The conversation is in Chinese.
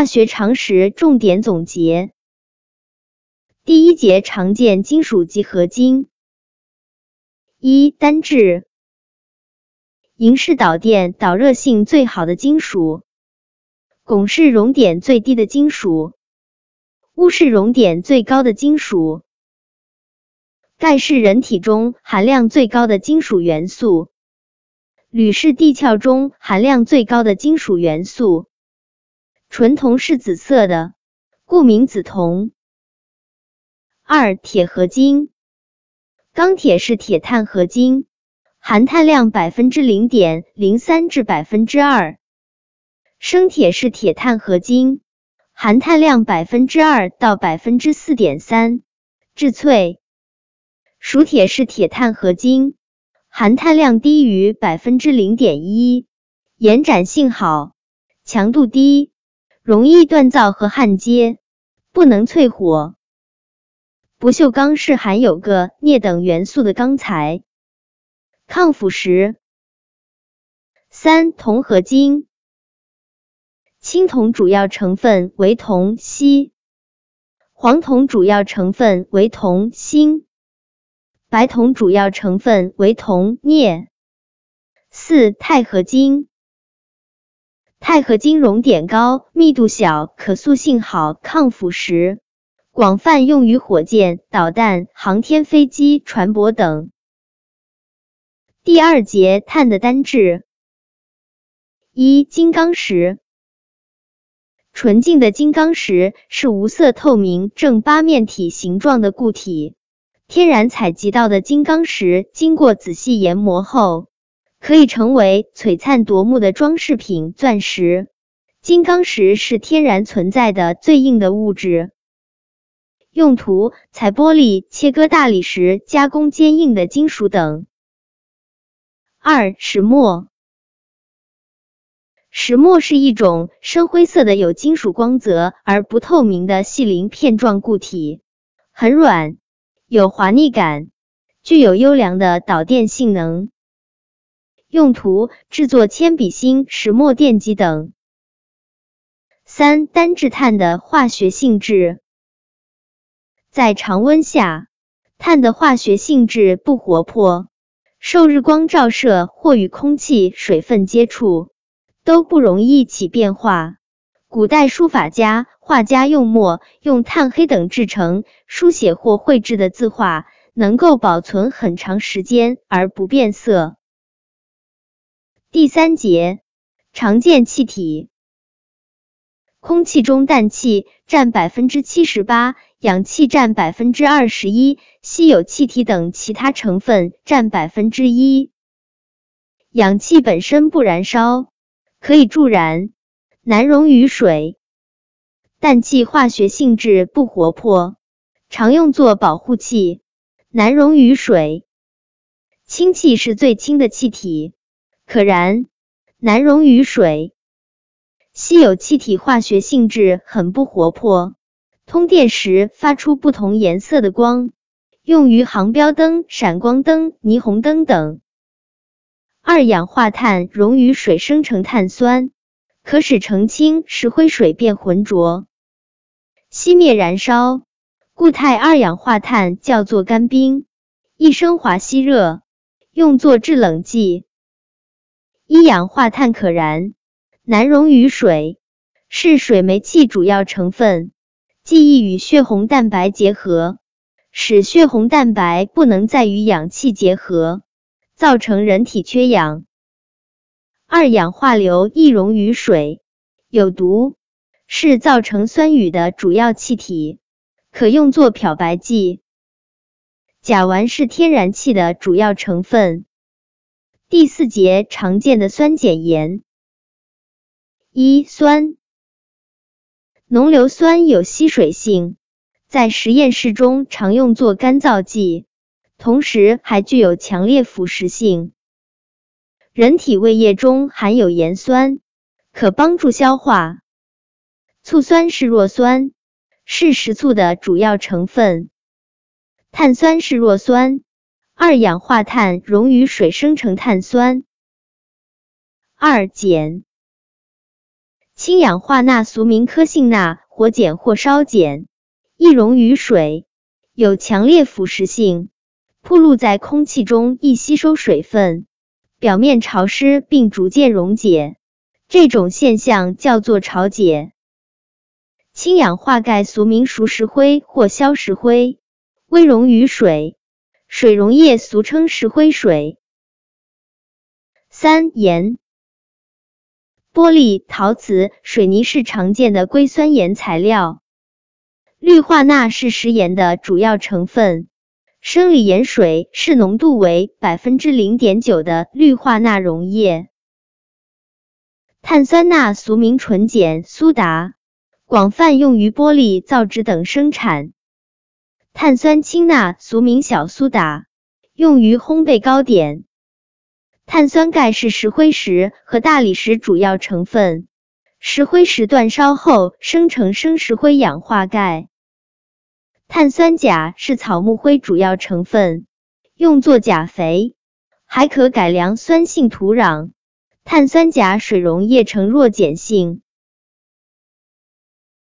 化学常识重点总结。第一节常见金属及合金。一、单质。银是导电导热性最好的金属，汞是熔点最低的金属，钨是熔点最高的金属，钙是人体中含量最高的金属元素，铝是地壳中含量最高的金属元素，纯铜是紫色的，故名紫铜。二、铁合金。钢铁是铁碳合金。含碳量百分之零点零三至百分之二，生铁是铁碳合金，含碳量百分之二到百分之四点三。质淬，熟铁是铁碳合金，含碳量低于百分之零点一，延展性好，强度低，容易锻造和焊接，不能淬火。不锈钢是含有铬、镍等元素的钢材。抗腐蚀。三、铜合金。青铜主要成分为铜、锡；黄铜主要成分为铜、锌；白铜主要成分为铜、镍。四、钛合金。钛合金熔点高，密度小，可塑性好，抗腐蚀，广泛用于火箭、导弹、航天飞机、船舶等。第二节碳的单质。一、金刚石。纯净的金刚石是无色透明正八面体形状的固体。天然采集到的金刚石经过仔细研磨后，可以成为璀璨夺目的装饰品——钻石。金刚石是天然存在的最硬的物质。用途：采玻璃、切割大理石、加工坚硬的金属等。二、石墨。石墨是一种深灰色的有金属光泽而不透明的细鳞片状固体，很软，有滑腻感，具有优良的导电性能。用途：制作铅笔芯、石墨电极等。三、单质碳的化学性质。在常温下，碳的化学性质不活泼。受日光照射或与空气、水分接触，都不容易起变化。古代书法家、画家用墨、用炭黑等制成书写或绘制的字画，能够保存很长时间而不变色。第三节，常见气体。空气中氮气占百分之七十八。氧气占百分之二十一，稀有气体等其他成分占百分之一。氧气本身不燃烧，可以助燃，难溶于水。氮气化学性质不活泼，常用作保护气，难溶于水。氢气是最轻的气体，可燃，难溶于水。稀有气体化学性质很不活泼。通电时发出不同颜色的光，用于航标灯、闪光灯、霓虹灯等。二氧化碳溶于水生成碳酸，可使澄清石灰水变浑浊，熄灭燃烧。固态二氧化碳叫做干冰，易升华吸热，用作制冷剂。一氧化碳可燃，难溶于水，是水煤气主要成分。记忆与血红蛋白结合，使血红蛋白不能再与氧气结合，造成人体缺氧。二氧化硫易溶于水，有毒，是造成酸雨的主要气体，可用作漂白剂。甲烷是天然气的主要成分。第四节常见的酸碱盐。一酸。浓硫酸有吸水性，在实验室中常用作干燥剂，同时还具有强烈腐蚀性。人体胃液中含有盐酸，可帮助消化。醋酸是弱酸，是食醋的主要成分。碳酸是弱酸，二氧化碳溶于水生成碳酸。二碱。氢氧化钠俗名科性钠，火碱或烧碱，易溶于水，有强烈腐蚀性，暴露在空气中易吸收水分，表面潮湿并逐渐溶解，这种现象叫做潮解。氢氧化钙俗名熟石灰或硝石灰，微溶于水，水溶液俗称石灰水。三盐。玻璃、陶瓷、水泥是常见的硅酸盐材料。氯化钠是食盐的主要成分。生理盐水是浓度为百分之零点九的氯化钠溶液。碳酸钠俗名纯碱、苏打，广泛用于玻璃、造纸等生产。碳酸氢钠俗名小苏打，用于烘焙糕点。碳酸钙是石灰石和大理石主要成分，石灰石煅烧后生成生石灰氧化钙。碳酸钾是草木灰主要成分，用作钾肥，还可改良酸性土壤。碳酸钾水溶液呈弱碱性，